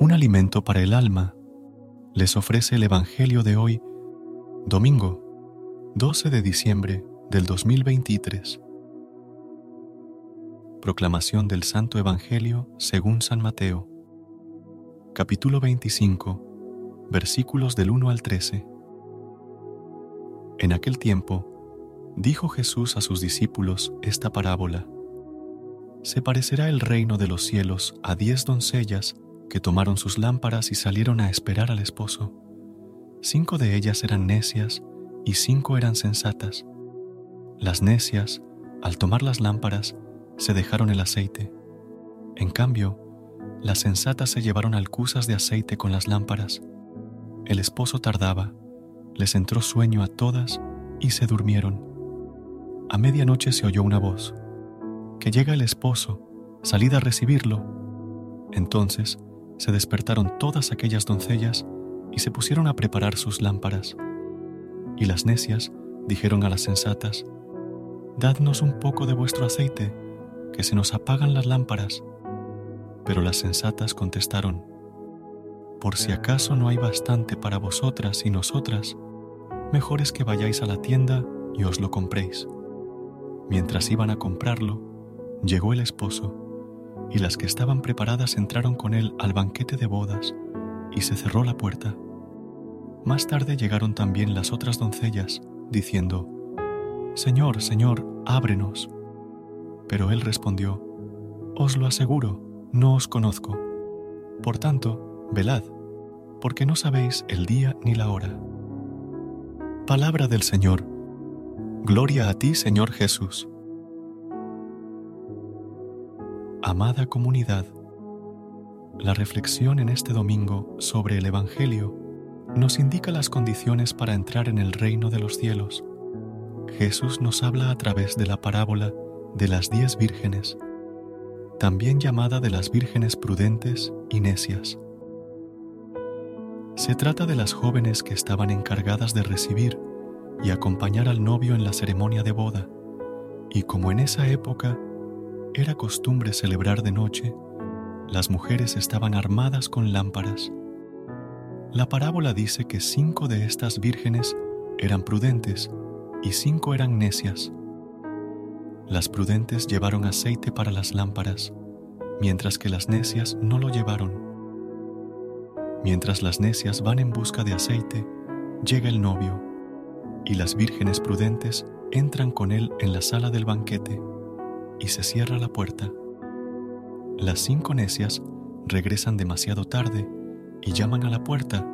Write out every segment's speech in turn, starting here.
Un alimento para el alma, les ofrece el Evangelio de hoy, domingo 12 de diciembre del 2023. Proclamación del Santo Evangelio según San Mateo, capítulo 25, versículos del 1 al 13. En aquel tiempo, dijo Jesús a sus discípulos esta parábola. Se parecerá el reino de los cielos a diez doncellas que tomaron sus lámparas y salieron a esperar al esposo. Cinco de ellas eran necias y cinco eran sensatas. Las necias, al tomar las lámparas, se dejaron el aceite. En cambio, las sensatas se llevaron alcusas de aceite con las lámparas. El esposo tardaba, les entró sueño a todas y se durmieron. A medianoche se oyó una voz, que llega el esposo, salid a recibirlo. Entonces se despertaron todas aquellas doncellas y se pusieron a preparar sus lámparas. Y las necias dijeron a las sensatas, Dadnos un poco de vuestro aceite, que se nos apagan las lámparas. Pero las sensatas contestaron, Por si acaso no hay bastante para vosotras y nosotras, mejor es que vayáis a la tienda y os lo compréis. Mientras iban a comprarlo, llegó el esposo y las que estaban preparadas entraron con él al banquete de bodas, y se cerró la puerta. Más tarde llegaron también las otras doncellas, diciendo, Señor, Señor, ábrenos. Pero él respondió, Os lo aseguro, no os conozco. Por tanto, velad, porque no sabéis el día ni la hora. Palabra del Señor. Gloria a ti, Señor Jesús. Amada comunidad, la reflexión en este domingo sobre el Evangelio nos indica las condiciones para entrar en el reino de los cielos. Jesús nos habla a través de la parábola de las diez vírgenes, también llamada de las vírgenes prudentes y necias. Se trata de las jóvenes que estaban encargadas de recibir y acompañar al novio en la ceremonia de boda, y como en esa época era costumbre celebrar de noche, las mujeres estaban armadas con lámparas. La parábola dice que cinco de estas vírgenes eran prudentes y cinco eran necias. Las prudentes llevaron aceite para las lámparas, mientras que las necias no lo llevaron. Mientras las necias van en busca de aceite, llega el novio, y las vírgenes prudentes entran con él en la sala del banquete y se cierra la puerta. Las cinco necias regresan demasiado tarde y llaman a la puerta,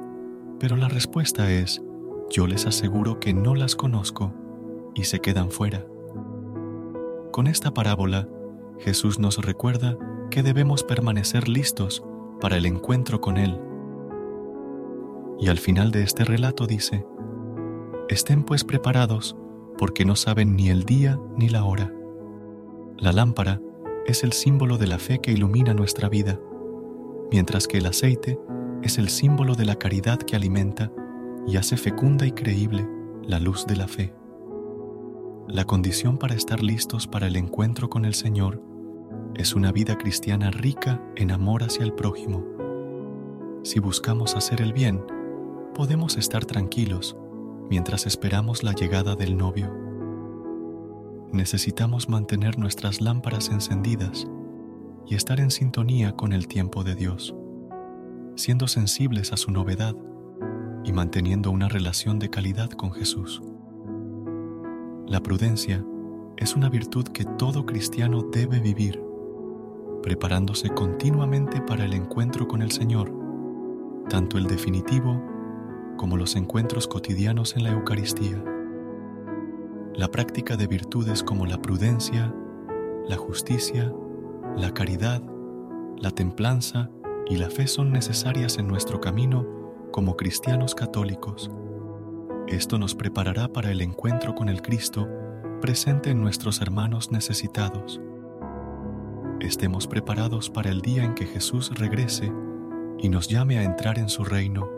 pero la respuesta es, yo les aseguro que no las conozco, y se quedan fuera. Con esta parábola, Jesús nos recuerda que debemos permanecer listos para el encuentro con Él. Y al final de este relato dice, Estén pues preparados, porque no saben ni el día ni la hora. La lámpara es el símbolo de la fe que ilumina nuestra vida, mientras que el aceite es el símbolo de la caridad que alimenta y hace fecunda y creíble la luz de la fe. La condición para estar listos para el encuentro con el Señor es una vida cristiana rica en amor hacia el prójimo. Si buscamos hacer el bien, podemos estar tranquilos mientras esperamos la llegada del novio. Necesitamos mantener nuestras lámparas encendidas y estar en sintonía con el tiempo de Dios, siendo sensibles a su novedad y manteniendo una relación de calidad con Jesús. La prudencia es una virtud que todo cristiano debe vivir, preparándose continuamente para el encuentro con el Señor, tanto el definitivo como los encuentros cotidianos en la Eucaristía. La práctica de virtudes como la prudencia, la justicia, la caridad, la templanza y la fe son necesarias en nuestro camino como cristianos católicos. Esto nos preparará para el encuentro con el Cristo presente en nuestros hermanos necesitados. Estemos preparados para el día en que Jesús regrese y nos llame a entrar en su reino,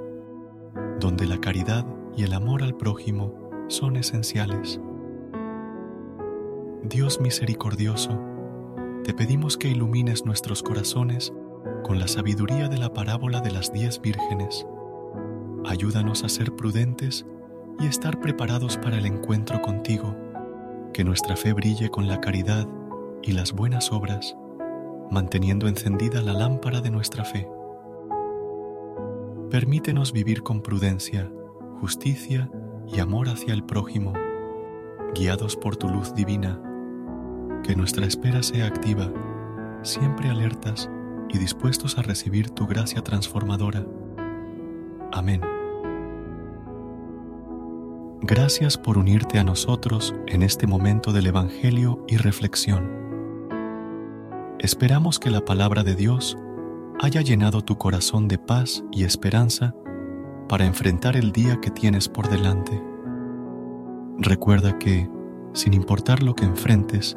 donde la caridad y el amor al prójimo son esenciales. Dios misericordioso, te pedimos que ilumines nuestros corazones con la sabiduría de la parábola de las diez vírgenes. Ayúdanos a ser prudentes y estar preparados para el encuentro contigo, que nuestra fe brille con la caridad y las buenas obras, manteniendo encendida la lámpara de nuestra fe. Permítenos vivir con prudencia, justicia y amor hacia el prójimo, guiados por tu luz divina que nuestra espera sea activa, siempre alertas y dispuestos a recibir tu gracia transformadora. Amén. Gracias por unirte a nosotros en este momento del Evangelio y reflexión. Esperamos que la palabra de Dios haya llenado tu corazón de paz y esperanza para enfrentar el día que tienes por delante. Recuerda que, sin importar lo que enfrentes,